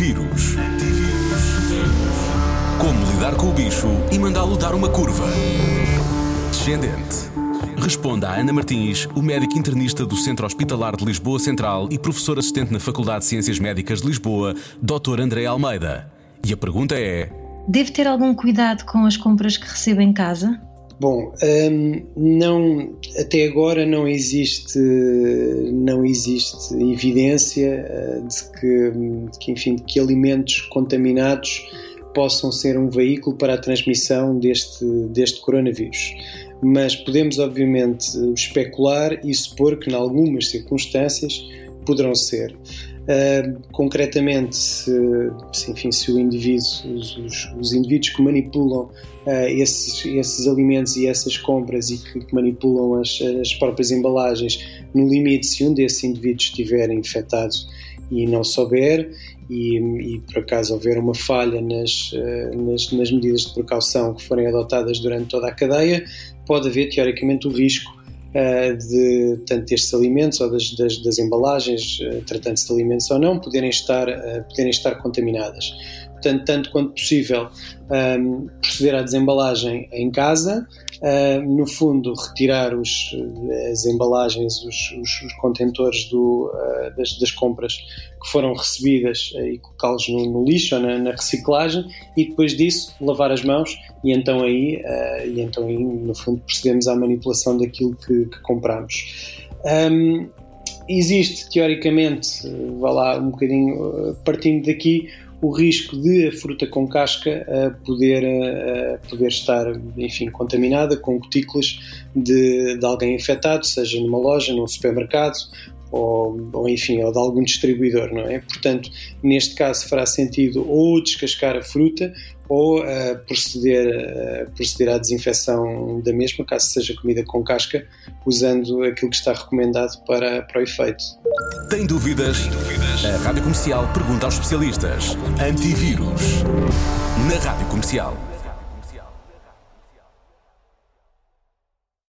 Antivírus. Como lidar com o bicho e mandá-lo dar uma curva. Descendente. Responda a Ana Martins, o médico internista do Centro Hospitalar de Lisboa Central e professor assistente na Faculdade de Ciências Médicas de Lisboa, Dr. André Almeida. E a pergunta é: Deve ter algum cuidado com as compras que recebe em casa? Bom, hum, não, até agora não existe, não existe evidência eh, de que, de que, enfim, de que alimentos contaminados possam ser um veículo para a transmissão deste, deste coronavírus. Mas podemos, obviamente, especular e supor que, em algumas circunstâncias, poderão ser. Uh, concretamente, se, se, enfim, se o indivíduo, os, os, os indivíduos que manipulam uh, esses, esses alimentos e essas compras e que, que manipulam as, as, próprias embalagens, no limite, se um desses indivíduos estiver infectado e não souber, e, e por acaso houver uma falha nas, uh, nas, nas medidas de precaução que forem adotadas durante toda a cadeia, pode haver teoricamente o risco de tanto destes alimentos ou das, das, das embalagens, uh, tratando-se de alimentos ou não, poderem estar, uh, poderem estar contaminadas. Portanto, tanto quanto possível, um, proceder à desembalagem em casa, uh, no fundo, retirar os, as embalagens, os, os, os contentores do, uh, das, das, compras que foram recebidas uh, e colocá-los no, no, lixo ou na, na, reciclagem e depois disso lavar as mãos e então aí, e então aí no fundo, procedemos à manipulação daquilo que, que compramos. Um, existe, teoricamente, vá lá um bocadinho partindo daqui, o risco de a fruta com casca uh, poder, uh, poder estar, enfim, contaminada com gotículas de, de alguém infectado, seja numa loja, num supermercado ou, ou, enfim, ou de algum distribuidor, não é? Portanto, neste caso fará sentido ou descascar a fruta ou uh, proceder, uh, proceder à desinfecção da mesma, caso seja comida com casca, usando aquilo que está recomendado para, para o efeito. Tem dúvidas? Tem dúvidas? A Rádio Comercial pergunta aos especialistas. Antivírus. Na Rádio Comercial.